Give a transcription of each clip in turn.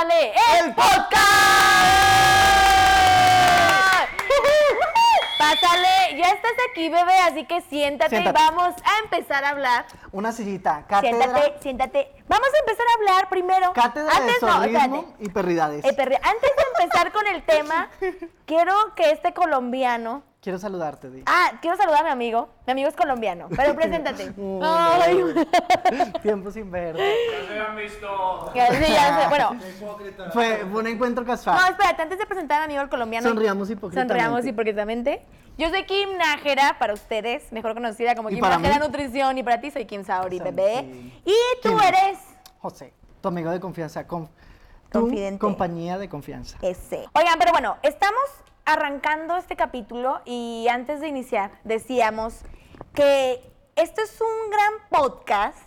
Pásale el podcast. Pásale, ya estás aquí, bebé, así que siéntate, Siéntate. y vamos a empezar a hablar. Una sillita. Cátedra, Siéntate, siéntate. Vamos a empezar a hablar primero. cátedra Antes de no, espérate. y perridades. Eh, perri- Antes de empezar con el tema, quiero que este colombiano. Quiero saludarte, Di. Ah, quiero saludar a mi amigo. Mi amigo es colombiano, pero preséntate. Mm, Ay. Tiempo sin ver. se han visto. Ya sé, ya sé. Bueno, Fue, fue un encuentro casual. no, espérate, antes de presentar a mi amigo el colombiano. Sonriamos hipócritamente. Sonriamos hipócritamente. Yo soy Kim Nájera para ustedes, mejor conocida como ¿Y Kim para Nájera? Nutrición, y para ti soy Kim Saori, Soy bebé. Kim. Y tú Kim. eres José, tu amigo de confianza. Con, tu Confidente. compañía de confianza. ese. Oigan, pero bueno, estamos arrancando este capítulo y antes de iniciar decíamos que esto es un gran podcast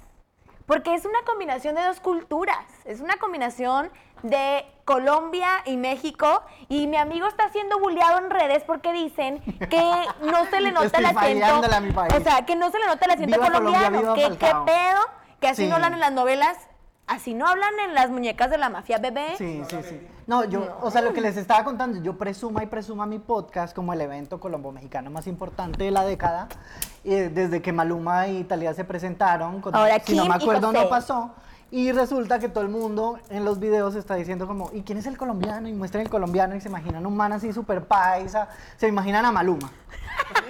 porque es una combinación de dos culturas, es una combinación de Colombia y México y mi amigo está siendo bulleado en redes porque dicen que no se le nota el acento, fallándole a mi país. o sea, que no se le nota el acento Viva colombiano, que qué pedo, que así Sí. no hablan en las novelas, así no hablan en las muñecas de la mafia bebé. Sí, sí, sí. No, yo, o sea, lo que les estaba contando, yo presuma y presuma mi podcast como el evento colombo-mexicano más importante de la década. Y desde que Maluma y Talía se presentaron, con- Ahora, si no me acuerdo, no pasó. Y resulta que todo el mundo en los videos está diciendo como, ¿y quién es el colombiano? Y muestran el colombiano y se imaginan un man así súper paisa, se imaginan a Maluma.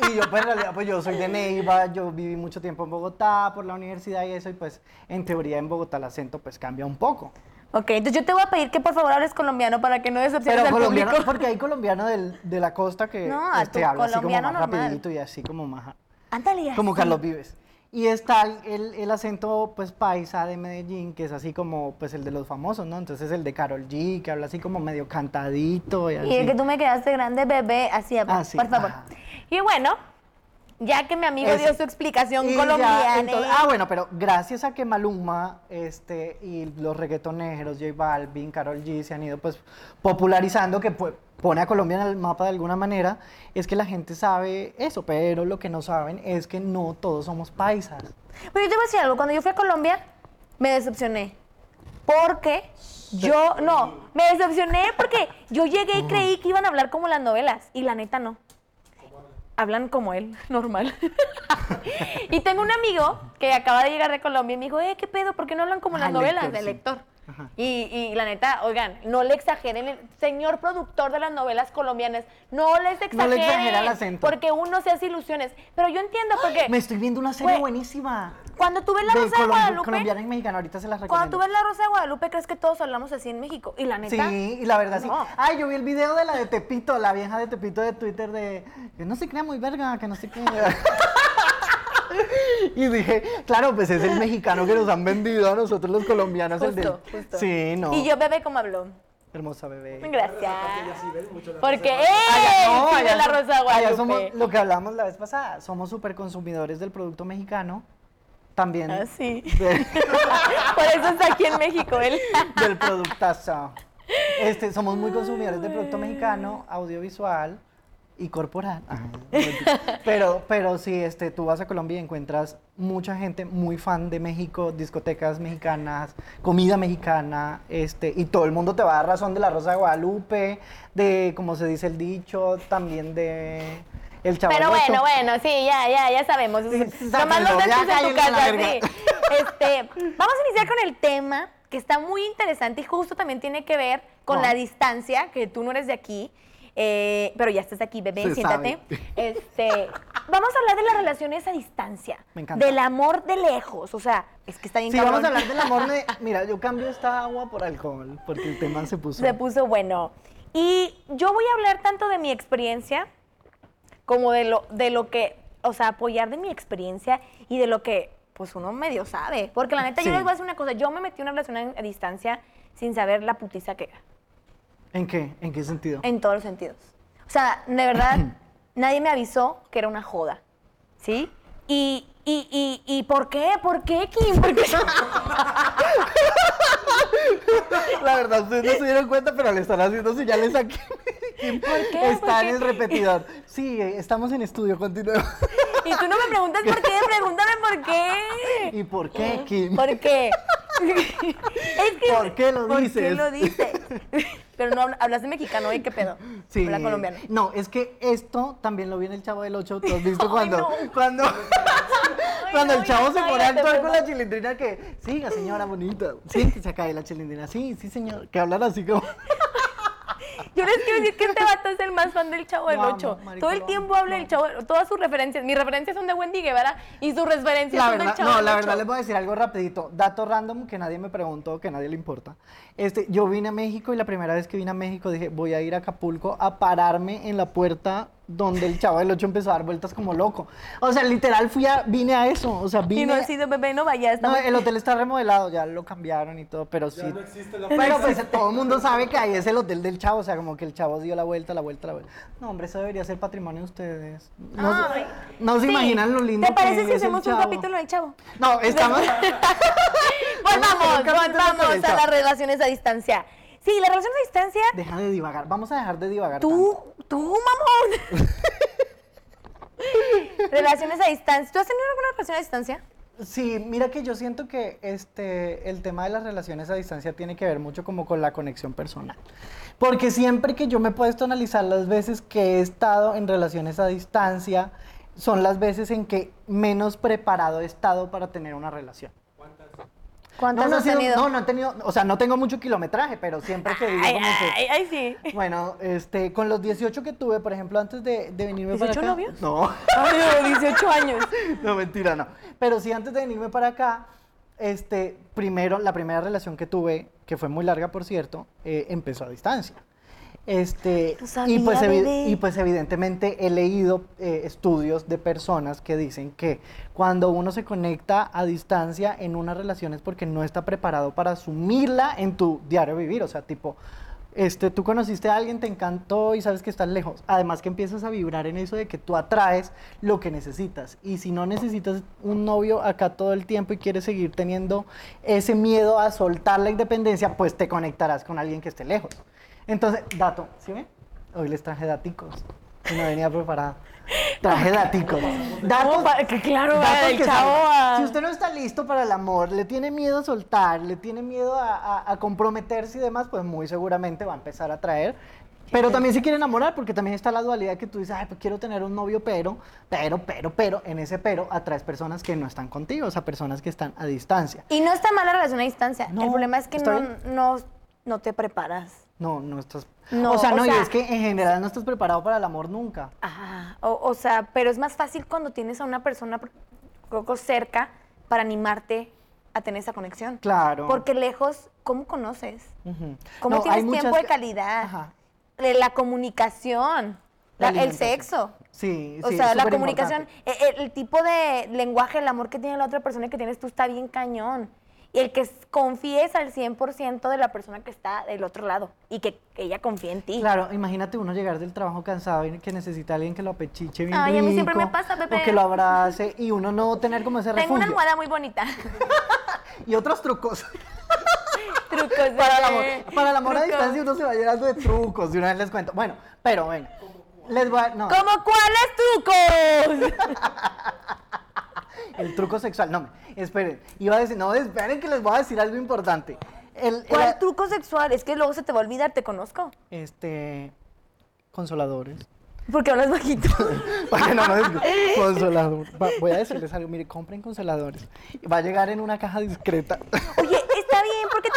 Y yo pues en realidad pues yo soy de Neiva, yo viví mucho tiempo en Bogotá por la universidad y eso, y pues en teoría en Bogotá el acento pues cambia un poco. Ok, entonces yo te voy a pedir que por favor hables colombiano para que no decepciones Pero al colombiano, público. porque hay colombiano del- de la costa que No, este, habla así como más normal. rapidito y así como más... Ándale. Como Carlos Vives. Y está el, el- acento pues paisa de Medellín, que es así como pues el de los famosos, ¿no? Entonces el de Carol G, que habla así como medio cantadito y así. Y el que tú me quedaste grande, bebé, así, Ah, sí, por favor. ajá. Y bueno, ya que mi amigo dio su explicación ya, colombiana. entonces- ah, bueno, pero gracias a que Maluma este, y los reggaetoneros, J Balvin, Carol G, se han ido pues popularizando, que pone a Colombia en el mapa de alguna manera, es que la gente sabe eso, pero lo que no saben es que no todos somos paisas. Pero yo te voy a decir algo, cuando yo fui a Colombia, me decepcioné. Porque yo, no, me decepcioné porque yo llegué y creí que iban a hablar como las novelas. Y la neta no. Hablan como él, normal. y tengo un amigo que acaba de llegar de Colombia y me dijo, eh, ¿qué pedo? ¿Por qué no hablan como Ah, las el novelas? lector, del sí. lector. Y, y la neta, oigan, no le exageren, el señor productor de las novelas colombianas, no les exageren. No le exagera el acento. Porque uno se hace ilusiones. Pero yo entiendo porque Me estoy viendo una serie buenísima. cuando tú ves la de Rosa de colom- Guadalupe, colombiana y mexicana, ahorita se las recomiendo. cuando tú ves la Rosa de Guadalupe, crees que todos hablamos así en México. Y la neta, Sí, y la verdad sí. Ay, yo vi el video de la de Tepito, la vieja de Tepito de Twitter de que no se crea muy verga, que no se crea. y dije, claro, pues es el mexicano que nos han vendido a nosotros los colombianos. el de- justo, justo. Sí, no. Y yo, bebé, ¿cómo habló? Hermosa bebé. Gracias. Porque, ¡eh! Allá- no, sí, allá de la Rosa de allá somos lo que hablamos la vez pasada, somos súper consumidores del producto mexicano, también Ah, sí. de- Por eso está aquí en México él. del productazo. Este, somos muy consumidores del producto mexicano, audiovisual y corporal. Ajá. Pero, pero sí, este, tú vas a Colombia y encuentras mucha gente muy fan de México, discotecas mexicanas, comida mexicana, este, y todo el mundo te va a dar razón de la Rosa de Guadalupe, de, como se dice el dicho, también de el chaval. Pero Ocho. bueno, bueno, sí, ya, ya, ya sabemos. Sí, Nomás los en tu casa, sí. Este, vamos a iniciar con el tema que está muy interesante y justo también tiene que ver con No. la distancia, que tú no eres de aquí, eh, pero ya estás aquí, bebé, Se siéntate. sabe. Este, vamos a hablar de las relaciones a distancia. Me encanta. Del amor de lejos, o sea, es que está bien Sí, cabrón. vamos a hablar del amor de... Mira, yo cambio esta agua por alcohol, porque el tema se puso... Se puso bueno. Y yo voy a hablar tanto de mi experiencia como de lo, de lo que, o sea, apoyar de mi experiencia y de lo que, pues uno medio sabe. Porque la neta, Sí. yo les voy a decir una cosa, yo me metí en una relación a, a distancia sin saber la putiza que era, ¿En qué? ¿En qué sentido? en todos los sentidos. O sea, de verdad, nadie me avisó que era una joda, ¿sí? Y, y, y, y ¿por qué? ¿Por qué, Kim? ¿Por qué? La verdad, ustedes no se dieron cuenta, pero le están haciendo señales aquí. ¿Por qué? Está ¿Por en qué? el repetidor. Sí, estamos en estudio, continuemos. Y tú no me preguntas por qué, pregúntame por qué. ¿Y por qué, Kim? ¿Por qué? Es que- ¿Por qué lo ¿Por qué dices? lo dices? Pero no hablas de mexicano, ¿y qué pedo? Sí. Habla colombiano. No, es que esto también lo vi en el Chavo del 8. ¿Tú has visto Ay, cuando, no. cuando, cuando no, el chavo se pone a actuar con la chilindrina que, siga señora bonita, siéntese acá y la chilindrina, sí, sí señor, que hablan así como... Yo les quiero decir que este vato es el más fan del Chavo del Lo amo, 8. marico, Todo el tiempo habla del Chavo, todas sus referencias, mis referencias son de Wendy Guevara y sus referencias La son verdad, del Chavo no, del la 8. verdad les voy a decir algo rapidito, dato random que nadie me preguntó, que nadie le importa. Este, yo vine a México y la primera vez que vine a México dije, voy a ir a Acapulco a pararme en la puerta donde el chavo del 8 empezó a dar vueltas como loco. O sea, literal fui a, vine a eso, o sea, vine... Y no ha sido bebé, no vaya, No, el hotel está remodelado, ya lo cambiaron y todo, pero sí. Ya no existe la Pero pues todo el mundo sabe que ahí es el hotel del chavo, o sea, como que el chavo dio la vuelta, la vuelta, la vuelta. No, hombre, eso debería ser patrimonio de ustedes. No, Ay. no se Sí. imaginan lo lindo ¿Te parece que si hacemos un capítulo del Chavo? No, estamos... Volvamos, volvamos a las relaciones a distancia. Sí, las relaciones a distancia, Deja de divagar, vamos a dejar de divagar. tanto. tú, tú, mamón. relaciones a distancia. ¿Tú has tenido alguna relación a distancia? Sí, mira que yo siento que este, el tema de las relaciones a distancia tiene que ver mucho como con la conexión personal. Porque siempre que yo me he puesto a analizar las veces que he estado en relaciones a distancia, son las veces en que menos preparado he estado para tener una relación. ¿Cuántas no, no, ha has sido- tenido? no, no he tenido, o sea, no tengo mucho kilometraje, pero siempre que digo ay, como que- ay, sí. Bueno, este, con los 18 que tuve, por ejemplo, antes de, de venirme para ¿18 acá. novios? No. Ay, 18 años. No, mentira, no. Pero sí, antes de venirme para acá, este, primero, la primera relación que tuve, que fue muy larga, por cierto, eh, empezó a distancia. Este, No sabía, y, pues, bebé. y pues evidentemente he leído eh, estudios de personas que dicen que cuando uno se conecta a distancia en una relación es porque no está preparado para asumirla en tu diario vivir. O sea, tipo, este, tú conociste a alguien, te encantó y sabes que estás lejos. Además que empiezas a vibrar en eso de que tú atraes lo que necesitas. Y si no necesitas un novio acá todo el tiempo y quieres seguir teniendo ese miedo a soltar la independencia, pues te conectarás con alguien que esté lejos. Entonces, dato, ¿sí ven? Hoy les traje daticos. Y no venía preparado. Traje daticos. Datos, ¿Cómo pa- que claro, datos el que chavo a- Si usted no está listo para el amor, le tiene miedo a soltar, le tiene miedo a, a- a comprometerse y demás, pues muy seguramente va a empezar a traer. Pero también se quiere enamorar, porque también está la dualidad que tú dices, ay, pues quiero tener un novio, pero, pero, pero, pero, en ese pero atraes personas que no están contigo, o sea, personas que están a distancia. Y no está mal la relación a distancia. No, el problema es que no, no, no te preparas. No, no estás. No, o sea, o no, y sea- es que en general no estás preparado para el amor nunca. Ah, o, o sea, pero es más fácil cuando tienes a una persona poco cerca para animarte a tener esa conexión. Claro. Porque lejos, ¿cómo conoces? ¿Cómo No, hay tienes muchas tiempo de calidad? Ajá. Eh, La comunicación, La la- el sexo. Sí, O sí, sea, es la comunicación, importante. eh, el, el tipo de lenguaje, el amor que tiene la otra persona y que tienes tú está bien cañón. Y el que confíes al 100% de la persona que está del otro lado y que, que ella confíe en ti. Claro, imagínate uno llegar del trabajo cansado y que necesita a alguien que lo apechiche bien Ay, a mí siempre me pasa, bebé. O que lo abrace y uno no tener como ese Tengo refugio. una almohada muy bonita. Y otros trucos. Trucos para el amor, para el amor a distancia uno se va llenando de trucos, de una vez les cuento. Bueno, pero bueno, les voy a... No, ¿Cómo cuáles trucos? el truco sexual, no, esperen, iba a decir, no, esperen que les voy a decir algo importante. El, el- ¿Cuál truco sexual? Es que luego se te va a olvidar, te conozco. este, consoladores. Porque hablas bajito. No escu- Consolador. Va- voy a decirles algo, mire, compren consoladores. Va a llegar en una caja discreta. Oye,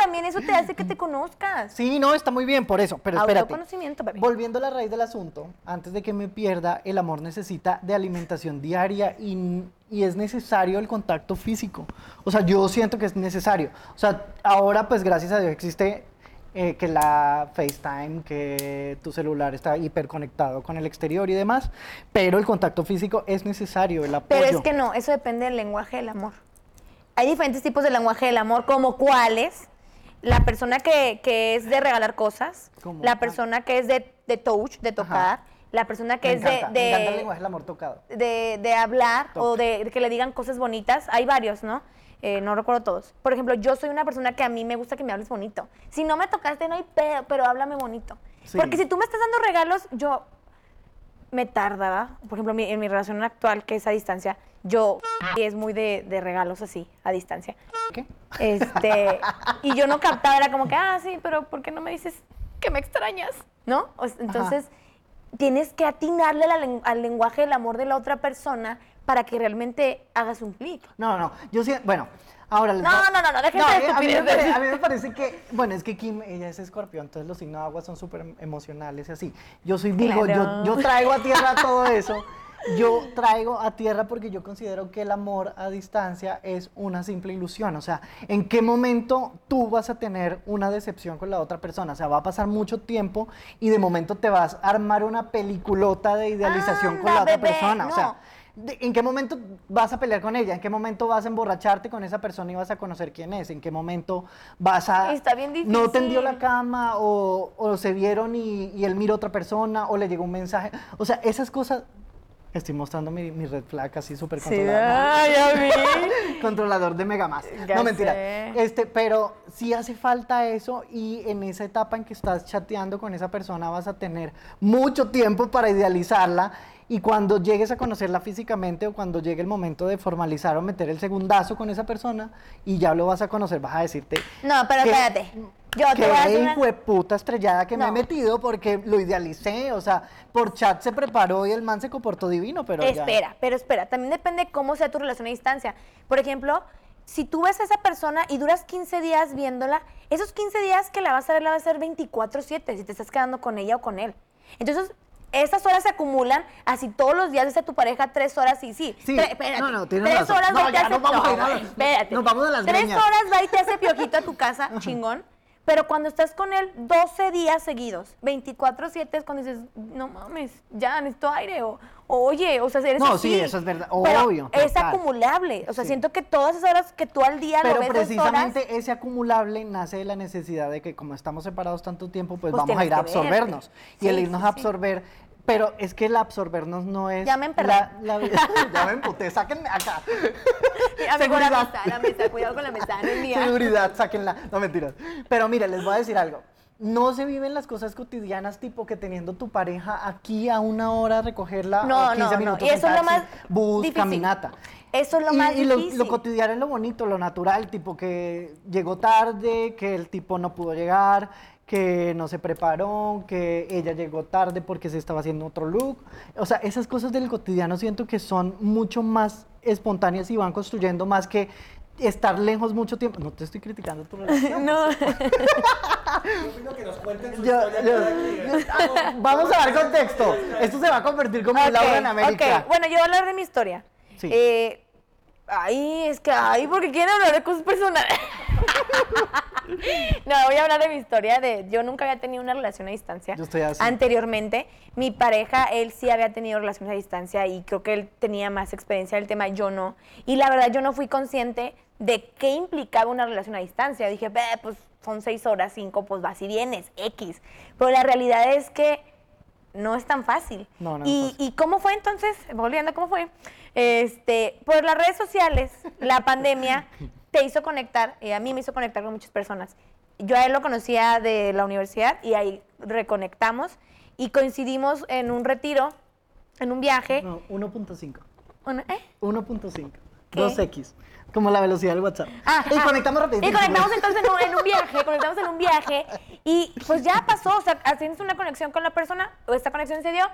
también eso te hace que te conozcas. Sí, no, está muy bien por eso, pero espérate. Autoconocimiento, bebé. Volviendo a la raíz del asunto, antes de que me pierda, el amor necesita de alimentación diaria y, y es necesario el contacto físico. O sea, yo siento que es necesario. O sea, ahora pues gracias a Dios existe eh, que la FaceTime, que tu celular está hiperconectado con el exterior y demás, pero el contacto físico es necesario, el apoyo. Pero es que no, eso depende del lenguaje del amor. Hay diferentes tipos de lenguaje del amor, como cuáles. La persona que, que es de regalar cosas, ¿Cómo? la persona que es de, de touch, de tocar, la persona que me es encanta, de, me encanta el de, lenguaje del amor tocado. de, de hablar o de, de que le digan cosas bonitas. Hay varios, ¿no? Eh, no recuerdo todos. Por ejemplo, yo soy una persona que a mí me gusta que me hables bonito. Si no me tocaste, no hay pedo, pero háblame bonito. Sí. Porque si tú me estás dando regalos, yo me tardaba. Por ejemplo, mi- en mi relación actual, que es a distancia, yo es muy de, de regalos así, a distancia. ¿Qué? Este, y yo no captaba, era como que, ah, sí, pero ¿por qué no me dices que me extrañas? ¿No? O entonces, tienes que atinarle la al lenguaje del amor de la otra persona para que realmente hagas un clic. No, no, no. Yo sí, bueno, ahora les No, voy- no, no, no, déjense de a mí- a mí, me estupideces. pare- a mí me parece que, bueno, es que Kim, ella es escorpión, entonces los signos de agua son súper emocionales y así. Yo soy Virgo, Claro. yo, yo traigo a tierra todo eso. Yo traigo a tierra porque yo considero que el amor a distancia es una simple ilusión. O sea, ¿en qué momento tú vas a tener una decepción con la otra persona? O sea, va a pasar mucho tiempo y de momento te vas a armar una peliculota de idealización con la otra bebé, persona. O sea, ¿En qué momento vas a pelear con ella? ¿En qué momento vas a emborracharte con esa persona y vas a conocer quién es? ¿En qué momento vas a... Está bien No tendió difícil. la cama o, o se vieron y, y él miró a otra persona o le llegó un mensaje. O sea, esas cosas... Estoy mostrando mi, mi red flag así súper controlador. ay, a mí. Controlador de Megamas. No, mentira. sé. Este, pero sí hace falta eso y en esa etapa en que estás chateando con esa persona vas a tener mucho tiempo para idealizarla y cuando llegues a conocerla físicamente o cuando llegue el momento de formalizar o meter el segundazo con esa persona y ya lo vas a conocer, vas a decirte... No, pero que- espérate. Yo una- hijo de puta estrellada que me he metido porque lo idealicé, o sea, por chat se preparó y el man se comportó divino, pero ya. Espera, pero espera, también depende cómo sea tu relación a distancia. Por ejemplo, si tú ves a esa persona y duras 15 días viéndola, esos 15 días que la vas a ver la vas a ver 24/7 si te estás quedando con ella o con él. Entonces, esas horas se acumulan, así todos los días a tu pareja tres horas y sí. Sí, tre- espérate, no, no, tienes tres razón. horas No, ya hace- nos vamos a ir a- güey, espérate. nos vamos a las Tres greñas. horas va y te hace piojito a tu casa, chingón. Pero cuando estás con él 12 días seguidos, 24-7 es cuando dices, no mames, ya necesito aire. O, oye, o sea, eres No, así. sí, eso es verdad, Pero obvio, Es total. acumulable. O sea, Sí. siento que todas esas horas que tú al día Pero lo ves dos horas, precisamente ese acumulable nace de la necesidad de que como estamos separados tanto tiempo, pues, Pues vamos a ir a verte. absorbernos. Y el irnos sí, a absorber, pero es que el absorbernos no es... Ya me emperré. la, la- ya me emputé, sáquenme acá. A la Seguridad. mesa, la mesa, cuidado con la mesa, no es mía. Seguridad, sáquenla. No, mentiras. Pero mire, les voy a decir algo. No se viven las cosas cotidianas tipo que teniendo tu pareja aquí a una hora recogerla No, o 15 no, no. minutos Y eso es lo más bus, difícil. caminata. Eso es lo y, más y lo, difícil. lo cotidiano es lo bonito, lo natural, tipo que llegó tarde, que el tipo no pudo llegar, que no se preparó, que ella llegó tarde porque se estaba haciendo otro look. O sea, esas cosas del cotidiano siento que son mucho más espontáneas y van construyendo más que estar lejos mucho tiempo. No te estoy criticando tu relación. No. Yo- yo- yo- vamos a dar contexto. Esto se va a convertir como Ok, el Laura en América. ok. Bueno, yo voy a hablar de mi historia. Sí. Eh, ay, es que, ay, porque quieren hablar de cosas personales. no, voy a hablar de mi historia. De, yo nunca había tenido una relación a distancia. Yo estoy así. Anteriormente, mi pareja, él sí había tenido relaciones a distancia y creo que él tenía más experiencia del tema, yo no. Y la verdad, yo no fui consciente de qué implicaba una relación a distancia. Dije, "Ve, pues son seis horas, cinco, pues vas y vienes, X. Pero la realidad es que no es tan fácil. No, no. ¿Y cómo fue entonces? Volviendo, ¿cómo fue? Este, por las redes sociales, la pandemia te hizo conectar, y a mí me hizo conectar con muchas personas. Yo a él lo conocía de la universidad y ahí reconectamos y coincidimos en un retiro, en un viaje. No, 1.5. Una- ¿eh? 1.5. ¿Qué? 2x. Como la velocidad del WhatsApp. Ah, y ah. conectamos rapidito. Y conectamos entonces en un, en un viaje, conectamos en un viaje y pues ya pasó, o sea, haciendo una conexión con la persona, o esta conexión se dio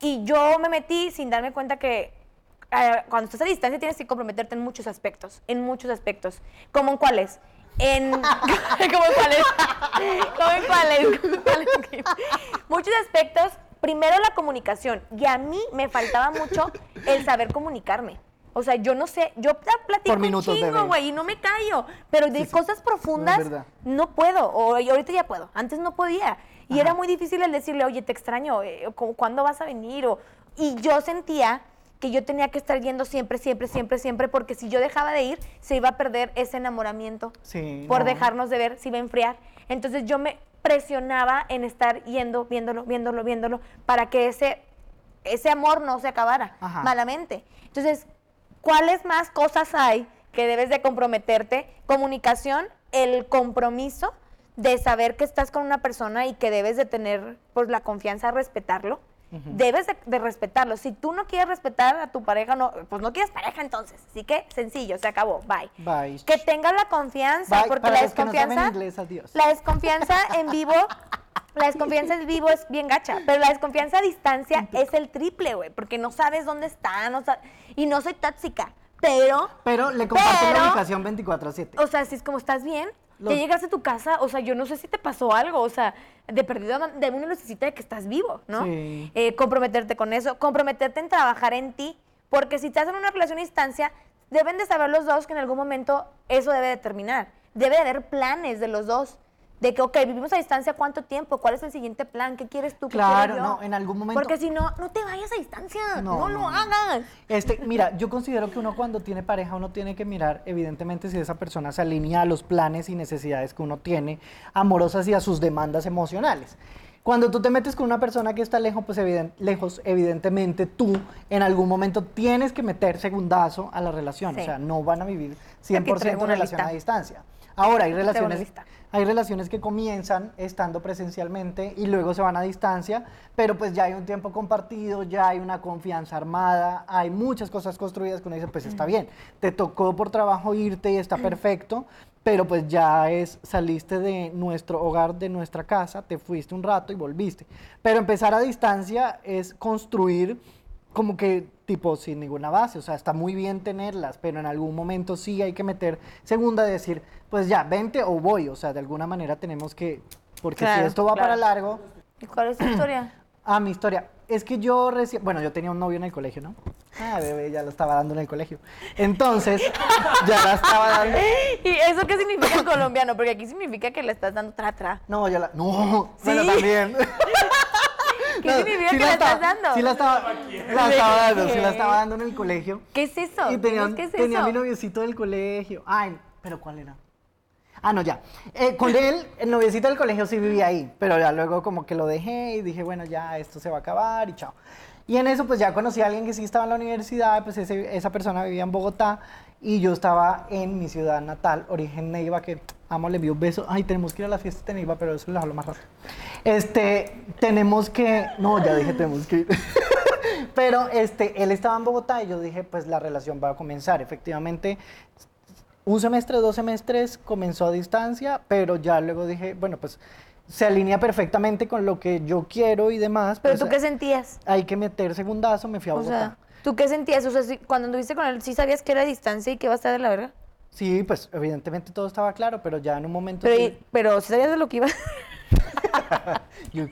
y yo me metí sin darme cuenta que eh, cuando estás a distancia tienes que comprometerte en muchos aspectos, en muchos aspectos. ¿Cómo en cuáles? En, ¿Cómo en cuáles? ¿Cómo en cuáles? ¿Cuáles? Muchos aspectos. Primero la comunicación. Y a mí me faltaba mucho el saber comunicarme. O sea, yo no sé, yo pla- platico Por minutos, un chingo, güey, y no me callo. Pero de Sí, cosas profundas no puedo. O ahorita ya puedo. Antes no podía. Y era muy difícil el decirle, oye, te extraño, eh, ¿cuándo vas a venir? O, y yo sentía que yo tenía que estar yendo siempre, siempre, siempre, siempre, porque si yo dejaba de ir, se iba a perder ese enamoramiento Sí, por no. dejarnos de ver, se iba a enfriar. Entonces yo me presionaba en estar yendo, viéndolo, viéndolo, viéndolo, para que ese, ese amor no se acabara Ajá. malamente. Entonces, ¿cuáles más cosas hay que debes de comprometerte? Comunicación, el compromiso de saber que estás con una persona y que debes de tener pues, la confianza respetarlo. Debes de, de respetarlo. Si tú no quieres respetar a tu pareja, no, pues no quieres pareja entonces. Así que sencillo, se acabó, bye. Bye. Que tengas la confianza, Bye. porque Para la que no desconfianza, inglés, adiós. la desconfianza en vivo, la desconfianza en vivo es bien gacha, pero la desconfianza a distancia es el triple, güey, porque no sabes dónde está, no y no soy tóxica, pero, Pero le comparten Pero- la ubicación 24-7. o sea, si es como estás bien, Los- ya llegaste a tu casa, o sea, yo no sé si te pasó algo, o sea, de perdido de una necesita de que estás vivo, ¿no? Sí. Eh, comprometerte con eso, comprometerte en trabajar en ti, porque si estás en una relación a distancia, deben de saber los dos que en algún momento eso debe de terminar. Debe de haber planes de los dos. De que, ok, vivimos a distancia, ¿cuánto tiempo? ¿Cuál es el siguiente plan? ¿Qué quieres tú? ¿Qué Claro, quiero yo? no, en algún momento- Porque si no, no te vayas a distancia. No, No, lo no, hagas. Este, mira, yo considero que uno cuando tiene pareja, uno tiene que mirar, evidentemente, si esa persona se alinea a los planes y necesidades que uno tiene, amorosas y a sus demandas emocionales. Cuando tú te metes con una persona que está lejos, pues lejos, evidentemente tú en algún momento tienes que meter segundazo a la relación. Sí. O sea, no van a vivir Aquí 100% traigo una relación lista. a distancia. Ahora, hay relaciones. Hay relaciones que comienzan estando presencialmente y luego se van a distancia, pero pues ya hay un tiempo compartido, ya hay una confianza armada, hay muchas cosas construidas que uno dice, pues está bien, te tocó por trabajo irte y está perfecto, pero pues ya es, saliste de nuestro hogar, de nuestra casa, te fuiste un rato y volviste. Pero empezar a distancia es construir como que tipo sin ninguna base, o sea, está muy bien tenerlas, pero en algún momento sí hay que meter segunda, decir, pues ya, vente o voy, o sea, de alguna manera tenemos que, porque Claro, si esto va claro. para largo, ¿Y cuál es tu historia? ah, mi historia, es que yo recién, bueno, yo tenía un novio en el colegio, ¿no? Ah, bebé, ya lo estaba dando en el colegio. Entonces, ya la estaba dando. ¿Y eso qué significa en colombiano? Porque aquí significa que le estás dando tra tra. No, ya la, no, ¿Sí? bueno, también. ¿Qué significa que la la estaba- estás dando? Sí la estaba, la estaba dando, sí la estaba dando en el colegio. ¿Qué es eso? Y tenía, ¿Qué es tenía eso? mi noviecito del colegio. Ay, pero ¿cuál era? Ah, no, ya. Eh, con él, el noviecito del colegio sí vivía ahí, pero ya luego como que lo dejé y dije, bueno, ya esto se va a acabar y chao. Y en eso pues ya conocí a alguien que sí estaba en la universidad, pues ese- esa persona vivía en Bogotá y yo estaba en mi ciudad natal, origen Neiva, que amo, le envío un beso. Ay, tenemos que ir a la fiesta de pero eso lo hablo más rápido. Este, tenemos que, no, ya dije tenemos que ir. Pero este, él estaba en Bogotá y yo dije, pues la relación va a comenzar. Efectivamente, un semestre, dos semestres comenzó a distancia, pero ya luego dije, bueno, pues se alinea perfectamente con lo que yo quiero y demás. ¿Pero pues, tú qué sentías? Hay que meter segundazo, me fui a O Bogotá. sea, ¿tú qué sentías? O sea, si- cuando anduviste con él, ¿sí sabías que era distancia y que iba a estar de la verga? Sí, pues evidentemente todo estaba claro, pero ya en un momento... Pero, sí- pero ¿sí sabías de lo que iba? yo-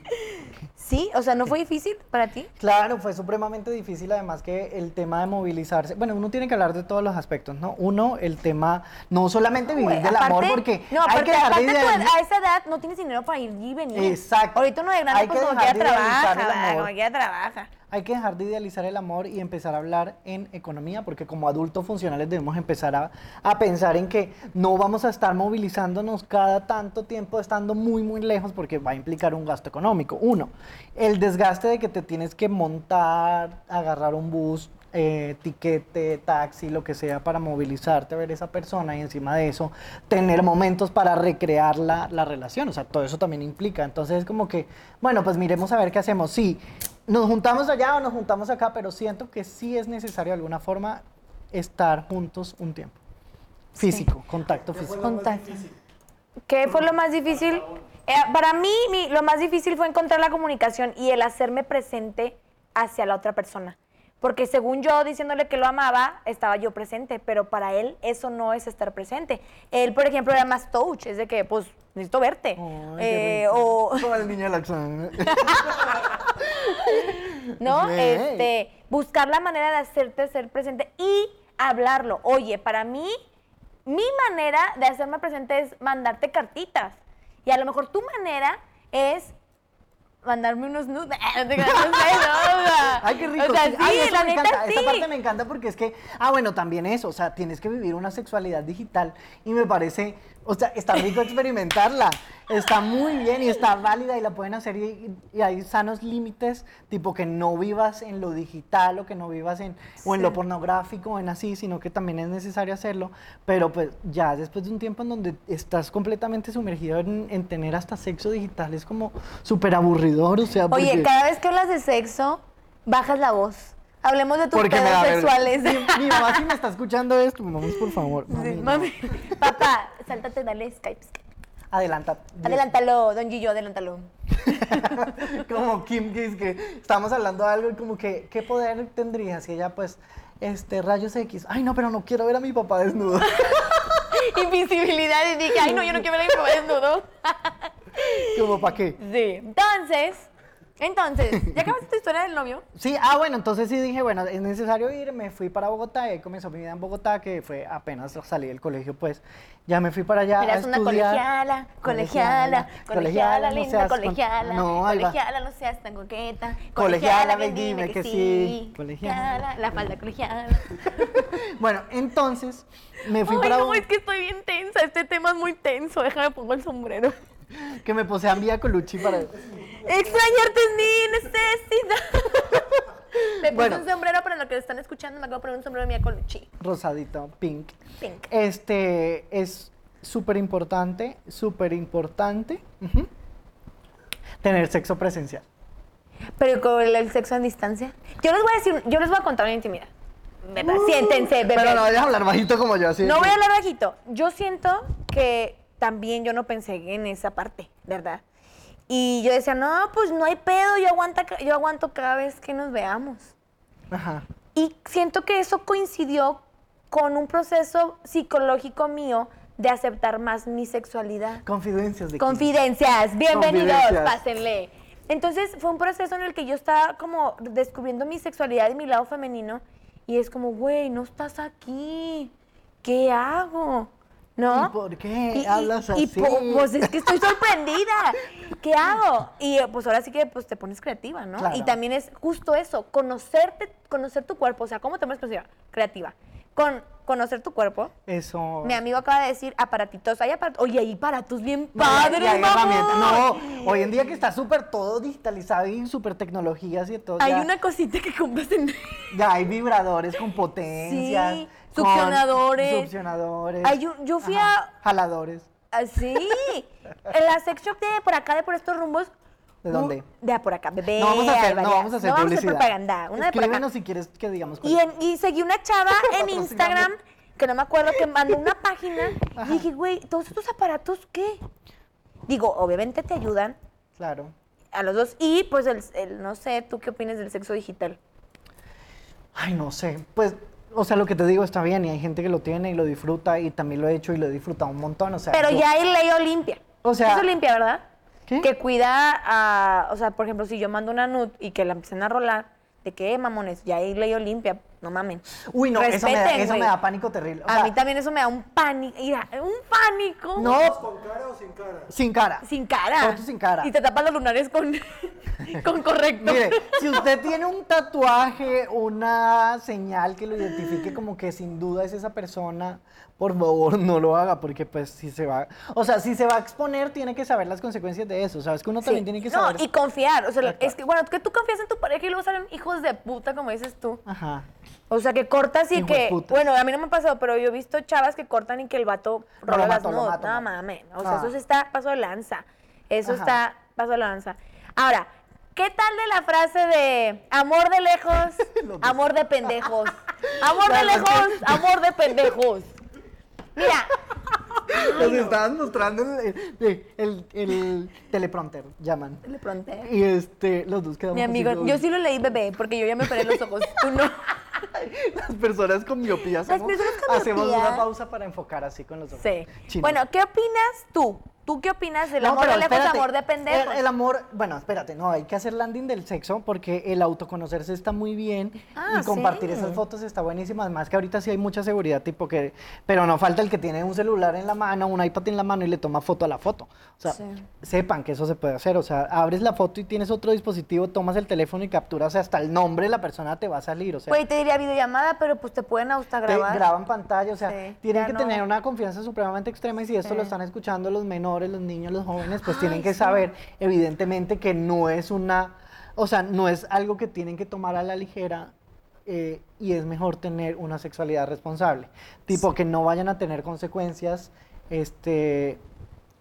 sí, o sea, ¿no fue difícil para ti? Claro, fue supremamente difícil, además que el tema de movilizarse, bueno, uno tiene que hablar de todos los aspectos, ¿no? Uno, el tema, no solamente vivir del amor, porque no, hay que dejar de idealizar- a esa edad no tienes dinero para ir y venir. Exacto. Ahorita uno de grande, Hay pues que como quiera trabaja, como quiera trabaja. Hay que dejar de idealizar el amor y empezar a hablar en economía, porque como adultos funcionales debemos empezar a, a pensar en que no vamos a estar movilizándonos cada tanto tiempo estando muy, muy lejos, porque va a implicar un gasto económico. Uno, el desgaste de que te tienes que montar, agarrar un bus, eh, tiquete, taxi, lo que sea, para movilizarte a ver esa persona y encima de eso tener momentos para recrear la, la relación. O sea, todo eso también implica. Entonces es como que, bueno, pues miremos a ver qué hacemos. Sí, nos juntamos allá o nos juntamos acá, pero siento que sí es necesario de alguna forma estar juntos un tiempo. Físico, contacto físico. Contacto. ¿Qué fue lo más difícil? Eh, para mí, mi- lo más difícil fue encontrar la comunicación y el hacerme presente hacia la otra persona. Porque según yo diciéndole que lo amaba, estaba yo presente, pero para él eso no es estar presente. Él, por ejemplo, era más touch, es de que, pues, necesito verte. Ay, Eh, o, Como el niño de la. ¿no? Este, buscar la manera de hacerte ser presente y hablarlo. Oye, para mí, mi manera de hacerme presente es mandarte cartitas. Y a lo mejor tu manera es mandarme unos nudes. Ay, qué rico. O sea, sí. sí, Ay, eso la me neta encanta. sí. Esa parte me encanta porque es que, ah, bueno, también eso, o sea, tienes que vivir una sexualidad digital y me parece O sea, está rico experimentarla. Está muy bien y está válida y la pueden hacer y, y hay sanos límites, tipo que no vivas en lo digital o que no vivas en, o en lo pornográfico o en así, sino que también es necesario hacerlo. Pero pues ya después de un tiempo en donde estás completamente sumergido en, en tener hasta sexo digital, es como súper aburridor, o sea, Oye, porque- cada vez que hablas de sexo, bajas la voz. Hablemos de tus porque pedos sexuales. Mi, mi mamá si me está escuchando esto, vamos por favor. Sí, mami, no. mami. Papá, sáltate, dale Skype. Skype. Adelanta. Adelántalo, don Gillo, adelántalo. como Kim que es que estamos hablando de algo y como que, ¿qué poder tendría si ella pues, este, rayos X? Ay, no, pero no quiero ver a mi papá desnudo. Invisibilidad. Y dije, ay, no, yo no quiero ver a mi papá desnudo. como, ¿para qué? Sí. Entonces, entonces, ¿ya acabaste tu historia del novio? Sí, ah, bueno, entonces sí dije, bueno, es necesario ir, me fui para Bogotá y ahí comenzó mi vida en Bogotá, que fue apenas salí del colegio, pues, ya me fui para allá Eras una colegiala, colegiala, colegiala, no linda, colegiala, No, colegiala, no seas tan coqueta, Colegiala, ven, dime que sí, colegiala. colegiala, la falda colegiala. Bueno, entonces me fui para no, Bogotá, es que estoy bien tensa, este tema es muy tenso, déjame pongo el sombrero. que me posean vía Colucci para... Extrañarte es mi necesidad. Me puse Bueno. un sombrero para lo que están escuchando, me acabo de poner un sombrero de Mia Colucci. rosadito, pink. Pink. Este es súper importante, súper importante tener sexo presencial. Pero con el, sexo a distancia. Yo les voy a decir, yo les voy a contar una intimidad. ¿Verdad? Siéntense, bebés. Pero no vayas a hablar bajito como yo, así. No voy a hablar bajito. Yo siento que también yo no pensé en esa parte, ¿verdad? Y yo decía, no, pues no hay pedo, yo, aguanta, yo aguanto cada vez que nos veamos. Ajá. Y siento que eso coincidió con un proceso psicológico mío de aceptar más mi sexualidad. Confidencias de. Confidencias, bienvenidos, Confidencias. pásenle. Entonces fue un proceso en el que yo estaba como descubriendo mi sexualidad y mi lado femenino y es como, güey, no estás aquí, ¿qué hago? ¿No? ¿Y por qué hablas y así? po- pues es que estoy sorprendida, ¿qué hago? Y eh, pues ahora sí que pues te pones creativa, ¿no? Claro. Y también es justo eso, conocerte, conocer tu cuerpo, o sea, ¿cómo te pones creativa? Creativa. Con conocer tu cuerpo, Eso. mi amigo acaba de decir aparatitos. Hay aparatos. Oye, hay aparatos bien No, y- padres, y hay herramientas. No, hoy en día que está súper todo digitalizado y súper tecnologías y todo. Hay ya, una cosita que compras en. ya hay vibradores con potencias. Sí, succionadores. Succionadores. Ay, yo- yo fui Ajá, Jaladores. Así. En la sex shop de por acá, de por estos rumbos. ¿De dónde? De por acá, bebé. No vamos a hacer, no vamos a hacer No publicidad. propaganda. Una de por acá. Escríbenos si quieres que digamos. Y, en- y seguí una chava en. Instagram, que no me acuerdo, que mandó una página. Y dije, güey, ¿todos estos aparatos qué? Digo, obviamente te ayudan Claro. a los dos. Y pues, el, el- no sé, ¿tú qué opinas del sexo digital? Ay, no sé. Pues, o sea, lo que te digo está bien y hay gente que lo tiene y lo disfruta y también lo he hecho y lo he disfrutado un montón. O sea, Pero yo- ya hay ley Olimpia. O sea- Eso limpia, ¿verdad? ¿Qué? Que cuida a, o sea, por ejemplo, si yo mando una nud y que la empiecen a rolar, de que, eh, mamones, ya hay ley Olimpia, no mamen. Uy, no, eso, me da, eso me da pánico terrible. O a sea, mí también eso me da un pánico, mira, un pánico. No, ¿Con cara o sin cara? sin cara. Sin cara. Fotos sin cara. Y te tapan los lunares con, con correcto. Mire, si usted tiene un tatuaje, una señal que lo identifique como que sin duda es esa persona, por favor no lo haga, porque pues si se va, o sea, si se va a exponer, tiene que saber las consecuencias de eso, ¿sabes? Que uno también Sí. tiene que no, saber. y confiar. O sea, Exacto. es que, bueno, que tú confías en tu pareja y luego salen hijos de puta, como dices tú. Ajá. O sea, que cortas y Hijo que. Bueno, a mí no me ha pasado, pero yo he visto chavas que cortan y que el vato No, rola lo las nudes. No mames. O sea, Ah. eso está paso de lanza. Eso Ajá. está paso de lanza. Ahora, ¿qué tal de la frase de amor de lejos, amor de pendejos? Amor de lejos, amor de pendejos. Mira, Nos estaban mostrando el, el, el- el teleprompter, llaman. le pregunté. Y este, los dos quedamos Mi amigo, yo sí lo leí, bebé, porque yo ya me operé los ojos. Tú no. Las personas con miopía Las hacemos, personas con hacemos miopía. una pausa para enfocar así con los ojos. Sí. chinos. Bueno, ¿qué opinas tú ¿Tú qué opinas del No, amor de lejos, amor de pendejos? El, el amor, bueno, espérate, no, hay que hacer landing del sexo porque el autoconocerse está muy bien Ah, y compartir sí. esas fotos está buenísimo. Además que ahorita sí hay mucha seguridad, tipo que, pero no falta el que tiene un celular en la mano, un iPad en la mano y le toma foto a la foto. O sea, Sí. sepan que eso se puede hacer. O sea, abres la foto y tienes otro dispositivo, tomas el teléfono y capturas hasta el nombre de la persona te va a salir. O sea, Güey, te diría videollamada, pero pues te pueden hasta te grabar. graban pantalla, o sea, Sí, tienen que no. tener una confianza supremamente extrema y si esto lo están escuchando los menores, los niños, los jóvenes, pues tienen Ay, que sí. saber evidentemente que no es una, o sea, no es algo que tienen que tomar a la ligera eh, y es mejor tener una sexualidad responsable, tipo que no vayan a tener consecuencias, este,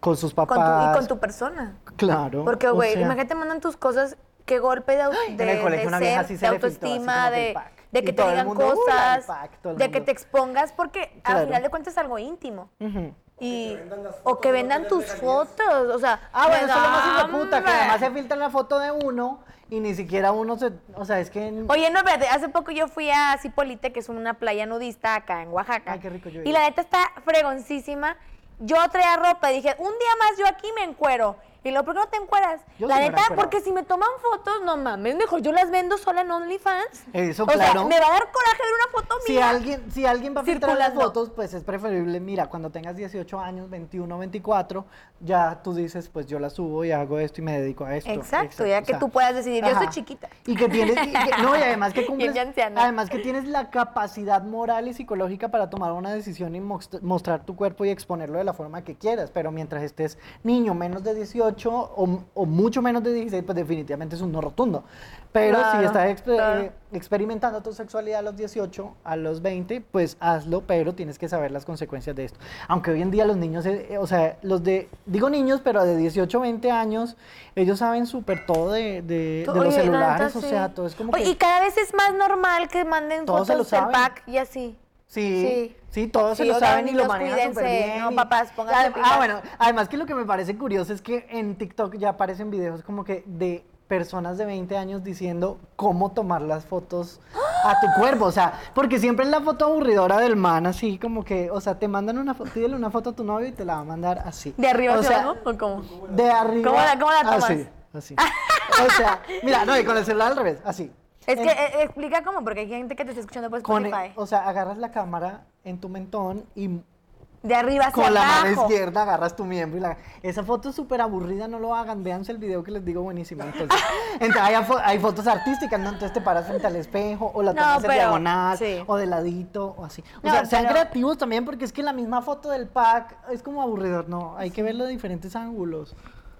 con sus Con tu- papás. y con tu persona. Claro. Porque, o güey, sea, imagínate mandan tus cosas, qué golpe de, en de, el colegio de una vieja ser, así de se le filtró, así autoestima, de, pack. de que te digan mundo, "Uy, la del cosas, pack", de que te expongas, porque Claro. al final de cuentas es algo íntimo. ujú. Y, o que vendan tus fotos, o sea, Ah, bueno, eso es lo más puta, que además se filtra la foto de uno y ni siquiera uno se, o sea, es que en- Oye, no, espérate, hace poco yo fui a Cipolite, que es una playa nudista acá en Oaxaca. Ay, qué rico, yo Y la neta está fregoncísima. Yo traía ropa y dije, un día más yo aquí me encuero. Y luego, ¿por qué no te encueras? Yo la sí me neta, porque si me toman fotos, no mames, mejor yo las vendo sola en OnlyFans. Eso, o sea, claro. me va a dar coraje ver una foto si mía. alguien, si alguien va a filtrar las fotos, pues es preferible, mira, cuando tengas 18 años, 21, 24, ya tú dices, pues yo la subo y hago esto y me dedico a esto. Exacto, ya o que sea, tú puedas decidir, yo soy chiquita. Y que tienes, y que- no, y además que cumples, anciana. además que tienes la capacidad moral y psicológica para tomar una decisión y most- mostrar tu cuerpo y exponerlo de la forma que quieras, pero mientras estés niño menos de 18 o, o mucho menos de 16, pues definitivamente es un no rotundo. Pero si estás claro. eh, experimentando tu sexualidad a los 18, a los 20, pues hazlo, pero tienes que saber las consecuencias de esto. Aunque hoy en día los niños, eh, eh, o sea, los de, digo niños, pero de 18, 20 años, ellos saben súper todo de, de- los celulares, o sea, todo es como Oye, que... Y cada vez es más normal que manden fotos del pack y así. Sí, Sí. sí, todos se lo saben y lo manejan súper bien. No, papás, pónganse. Ah, bueno, además que lo que me parece curioso es que en TikTok ya aparecen videos como que de personas de 20 años diciendo cómo tomar las fotos a tu cuerpo, o sea, porque siempre es la foto aburridora del man, así como que, o sea, te mandan una foto, pídele una foto a tu novio y te la va a mandar así. ¿De arriba o hacia sea, abajo o cómo? De arriba. ¿Cómo la- cómo la tomas? Así, así. o sea, mira, no, y con el celular al revés, así. Es que eh, explica cómo, porque hay gente que te está escuchando por con el- Spotify. o sea, agarras la cámara en tu mentón y de arriba hacia con la abajo. mano izquierda agarras tu miembro y la... Esa foto es súper aburrida, no lo hagan, véanse el video que les digo buenísimo. Entonces, entonces, hay, fo- hay fotos artísticas, ¿no? Entonces te paras frente al espejo o la No, tomas en diagonal sí. o de ladito o así. O No, sea, sean pero- creativos también porque es que la misma foto del pack es como aburridor, no, hay que verlo de diferentes ángulos.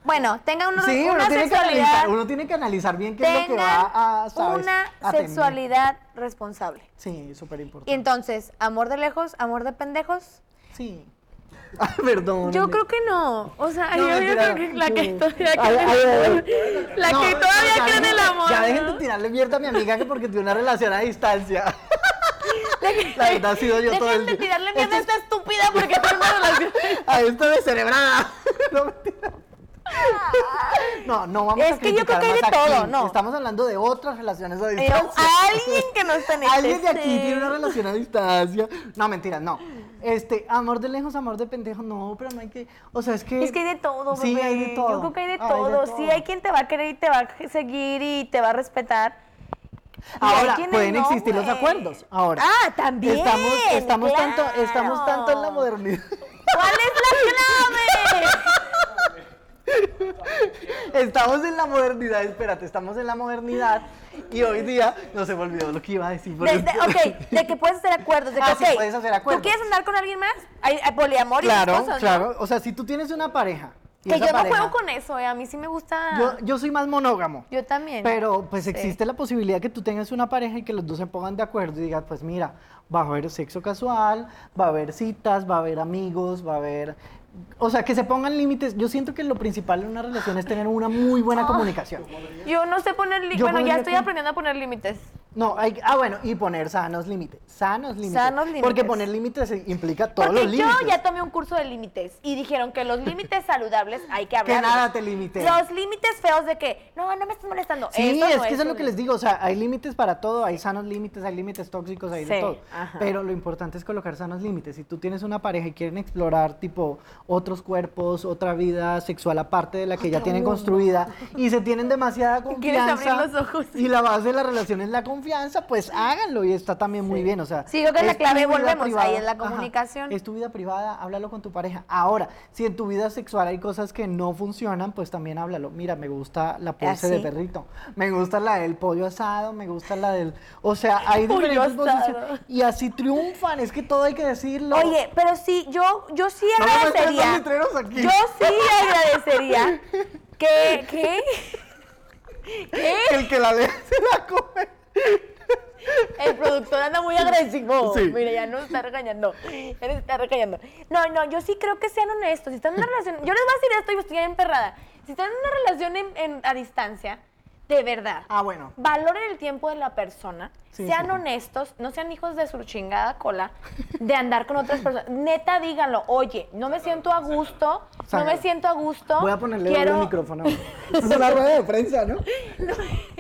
Bueno, tengan una, Sí, una uno tiene, que sexualidad. analizar, uno tiene que analizar bien qué es lo que va a, ¿sabes? una a sexualidad responsable. Sí, súper Y importante. entonces, amor de lejos, amor de pendejos. Sí. Ay, perdón. Yo creo que no. O sea, No, yo, creo que la que todavía cree. La que todavía cree en el dejen- amor. Ya dejen de tirarle mierda a mi amiga que porque tiene una relación a distancia. La verdad ha sido yo todo el Dejen de tirarle mierda a esta estúpida porque tiene una relación. A esto de cerebrada. No, mentira. No, no vamos a Es que yo creo que hay de todo, aquí. ¿no? Estamos hablando de otras relaciones a distancia. alguien que no está en este Alguien de aquí tiene una relación a distancia. No, mentira, no. Este, amor de lejos, amor de pendejo, no, pero no hay que. O sea, es que. Es que hay de todo, Sí, bebé. hay de todo. Yo creo que hay de Hay todo. Sí, hay quien te va a querer y te va a seguir y te va a respetar. Hay Ahora, pueden no, existir los acuerdos. Ahora. Ah, también. Estamos, estamos, tanto, estamos claro. tanto en la modernidad. ¿Cuál es la clave? Estamos en la modernidad, espérate, estamos en la modernidad y hoy día no se me olvidó lo que iba a decir. De, de- ok, de que puedes hacer acuerdos. De que, Ah, sí, puedes hacer acuerdos. ¿Tú quieres andar con alguien más? Hay, hay poliamor y Claro, cosas, ¿no? claro. O sea, si tú tienes una pareja. y Que yo no juego con eso, eh. A mí sí me gusta. Yo, yo soy más monógamo. Yo también. Pero pues Sí. existe la posibilidad que tú tengas una pareja y que los dos se pongan de acuerdo y digas, pues mira, va a haber sexo casual, va a haber citas, va a haber amigos, va a haber... O sea, que se pongan límites. Yo siento que lo principal en una relación es tener una muy buena comunicación. Yo no sé poner límites. Bueno, ya estoy aprendiendo a poner límites. No, hay, ah, bueno, y poner sanos límites. Sanos límites. Sanos límites. Porque poner límites implica todos Porque los yo límites. ya tomé un curso de límites y dijeron que los límites saludables hay que Que hablar. nada te limite. Los límites feos de que, no, no me estás molestando. Sí, es no que eso es lo que les digo, o sea, hay límites para todo, hay sanos límites, hay límites tóxicos, hay de todo. ajá. Pero lo importante es colocar sanos límites. Si tú tienes una pareja y quieren explorar tipo otros cuerpos, otra vida sexual aparte de la que ya tienen construida y se tienen demasiada confianza abrir los ojos. y la base de la relación es la confianza, pues háganlo y está también muy bien, o sea. Sí, creo que es la clave, volvemos, ahí es la ajá, comunicación. es tu vida privada, háblalo con tu pareja. Ahora, si en tu vida sexual hay cosas que no funcionan, pues también háblalo. Mira, me gusta la pose de Así. perrito, me gusta la del pollo asado, me gusta la del... O sea, hay diferentes posiciones y así triunfan, es que todo hay que decirlo. Oye, pero sí, yo, yo sí No agradecería. aquí. Yo sí agradecería que, que, Que el que la lea se la come. El productor anda muy agresivo. Sí. Mira, ya nos está regañando. Ya nos está regañando. No, no, yo sí creo que sean honestos. Si están en una relación, yo les voy a decir esto y estoy emperrada. Si están en una relación en- en- a distancia, de verdad, Ah, bueno. valoren el tiempo de la persona, Sí, sean sí. honestos, no sean hijos de su chingada cola de andar con otras personas. Neta, díganlo, oye, no me siento a gusto, no me siento a gusto. Voy a ponerle quiero... doble micrófono. Es una rueda de prensa, ¿no?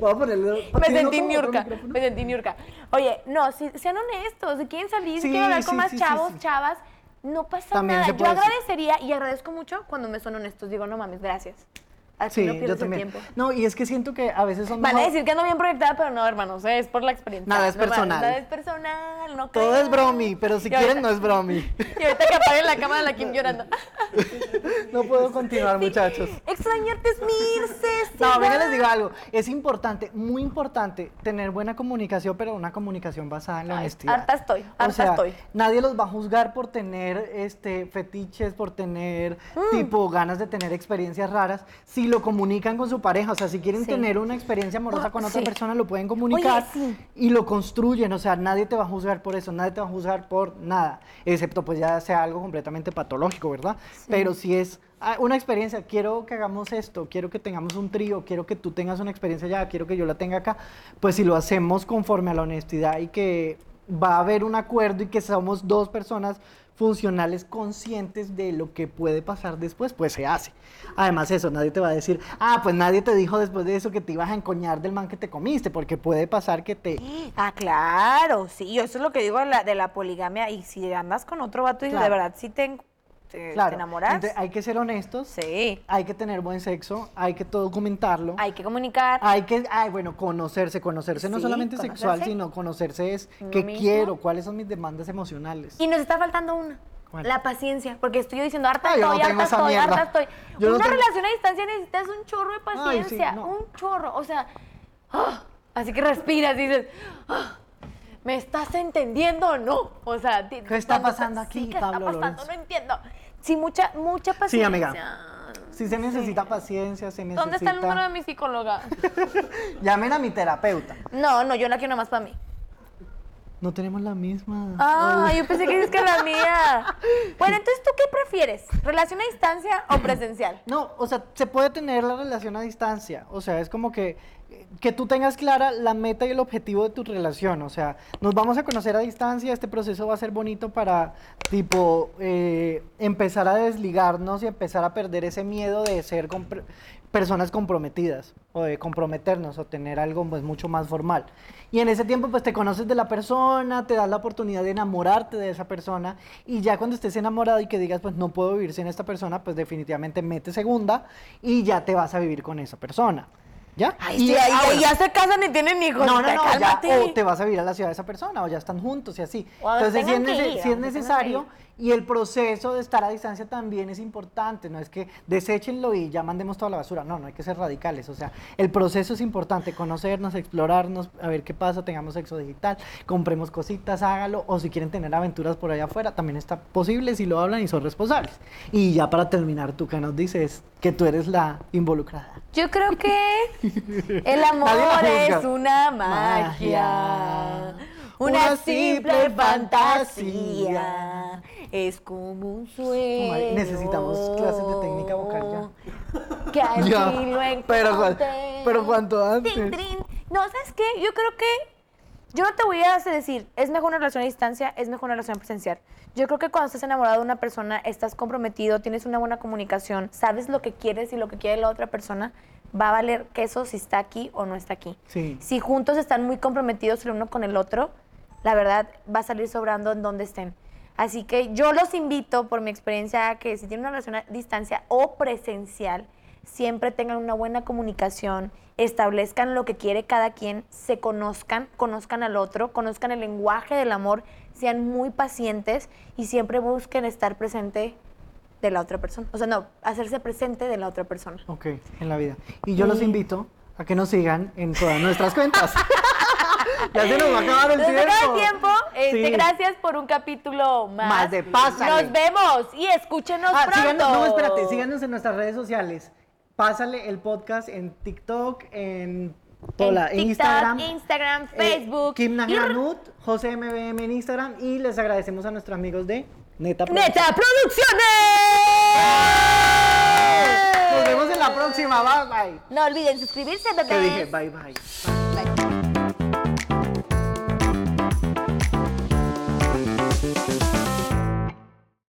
Voy a ponerle Me ¿Tiene sentí niurca, me sentí niurca. Oye, no, si, sean honestos, si quieren salir, Sí, quieren hablar con más chavos, chavas, no pasa También nada. Yo agradecería y agradezco mucho cuando me son honestos. Digo, no mames, gracias. Así Sí, no yo el también. tiempo. No, y es que siento que a veces son Van a decir que ando bien proyectada, pero no, hermanos, es por la experiencia. Nada es No, personal. Nada es personal, no Todo crean. es bromi, pero si Y quieren ahorita- no es bromi. Y ahorita que apaguen la cámara, la Kim llorando. No puedo continuar, muchachos. Extrañarte es mi irse. No, venga, les digo algo. Es importante, muy importante, tener buena comunicación, pero una comunicación basada en la Ay, honestidad. harta estoy, O harta sea, estoy. nadie los va a juzgar por tener este fetiches, por tener Mm. tipo ganas de tener experiencias raras, si lo comunican con su pareja. O sea, si quieren Sí. tener una experiencia amorosa Oh, con otra sí. persona, lo pueden comunicar sí. y lo construyen. O sea, nadie te va a juzgar por eso, nadie te va a juzgar por nada, excepto pues ya sea algo completamente patológico, ¿verdad? Pero si es ah, una experiencia, quiero que hagamos esto, quiero que tengamos un trío, quiero que tú tengas una experiencia allá, quiero que yo la tenga acá, pues si lo hacemos conforme a la honestidad y que va a haber un acuerdo y que somos dos personas funcionales conscientes de lo que puede pasar después, pues se hace. Además eso, nadie te va a decir, ah, pues nadie te dijo después de eso que te ibas a encoñar del man que te comiste, porque puede pasar que te... Ah, claro, sí, yo eso es lo que digo de la, de la poligamia. Y si andas con otro vato y de Claro. verdad sí te, te, Claro, te enamoras, entonces hay que ser honestos, sí. hay que tener buen sexo, hay que documentarlo. Hay que comunicar. Hay que, ay, bueno, conocerse, conocerse no solamente sexual, sino conocerse es qué mismo. quiero, cuáles son mis demandas emocionales. Y nos está faltando una. La paciencia, porque estoy yo diciendo, harta Ah, no estoy, harta estoy, mierda. harta estoy. Yo no una tengo- relación a distancia necesitas un chorro de Ay, sí, paciencia, no. un chorro. O sea, ah, así que respiras y dices, ah, ¿me estás entendiendo o no? O sea, ¿Qué está pasando aquí, ¿qué Pablo está pasando? Lorenzo? No entiendo. Sí, mucha, mucha paciencia. Sí, amiga. Si se necesita paciencia, se necesita... ¿Dónde está el número de mi psicóloga? Llamen a mi terapeuta. No, no, yo la quiero nomás para mí. No tenemos la misma. Ah, Ay. yo pensé que es que la mía. Bueno, entonces, ¿tú qué prefieres? ¿Relación a distancia o presencial? No, o sea, se puede tener la relación a distancia. O sea, es como que, que tú tengas clara la meta y el objetivo de tu relación. O sea, nos vamos a conocer a distancia. Este proceso va a ser bonito para, tipo, eh, empezar a desligarnos y empezar a perder ese miedo de ser personas comprometidas o de comprometernos o tener algo pues mucho más formal. Y en ese tiempo pues te conoces de la persona, te das la oportunidad de enamorarte de esa persona y ya cuando estés enamorado y que digas pues no puedo vivir sin esta persona, pues definitivamente mete segunda y ya te vas a vivir con esa persona. ¿Ya? Ay, Y- sí, ahí- ah, ya se casan y tienen hijos. No, no, no, ya, o te vas a vivir a la ciudad de esa persona, o ya están juntos y así. O Entonces, si es, ir, si es necesario, y el proceso de estar a distancia también es importante, no es que deséchenlo y ya mandemos toda la basura, no, no hay que ser radicales, o sea, el proceso es importante, conocernos, explorarnos, a ver qué pasa, tengamos sexo digital, compremos cositas, hágalo, o si quieren tener aventuras por allá afuera, también está posible si lo hablan y son responsables. Y ya para terminar, tú que nos dices que tú eres la involucrada. Yo creo que el amor es una Magia. Una, Una simple fantasía. Es como un sueño. necesitamos clases de técnica vocal Que al Ya, fin lo pero encontré. pero cuanto antes. Trin. No, ¿sabes qué? Yo creo que yo no te voy a decir, es mejor una relación a distancia, es mejor una relación presencial. Yo creo que cuando estás enamorado de una persona, estás comprometido, tienes una buena comunicación, sabes lo que quieres y lo que quiere la otra persona, va a valer queso si está aquí o no está aquí. Sí. Si juntos están muy comprometidos el uno con el otro, la verdad va a salir sobrando en donde estén. Así que yo los invito, por mi experiencia, a que si tienen una relación a distancia o presencial, siempre tengan una buena comunicación, establezcan lo que quiere cada quien, se conozcan, conozcan al otro, conozcan el lenguaje del amor, sean muy pacientes y siempre busquen estar presente de la otra persona. O sea, no, hacerse presente de la otra persona. Ok, en la vida. Y yo los invito a que nos sigan en todas nuestras cuentas. ya se nos va a acabar el Nos tiempo. acaba el tiempo. Este, Sí. Gracias por un capítulo más. Más de Pásale. Nos vemos y escúchenos Ah, pronto. síganos, no, espérate, síganos en nuestras redes sociales. Pásale el podcast en TikTok, en, toda En la- en TikTok, Instagram. Instagram, eh, Facebook. Kim y Najanut, José MBM en Instagram. Y les agradecemos a nuestros amigos de Neta Neta Producciones. Nos vemos en la próxima. Bye, bye. No olviden suscribirse. Te dije bye, bye.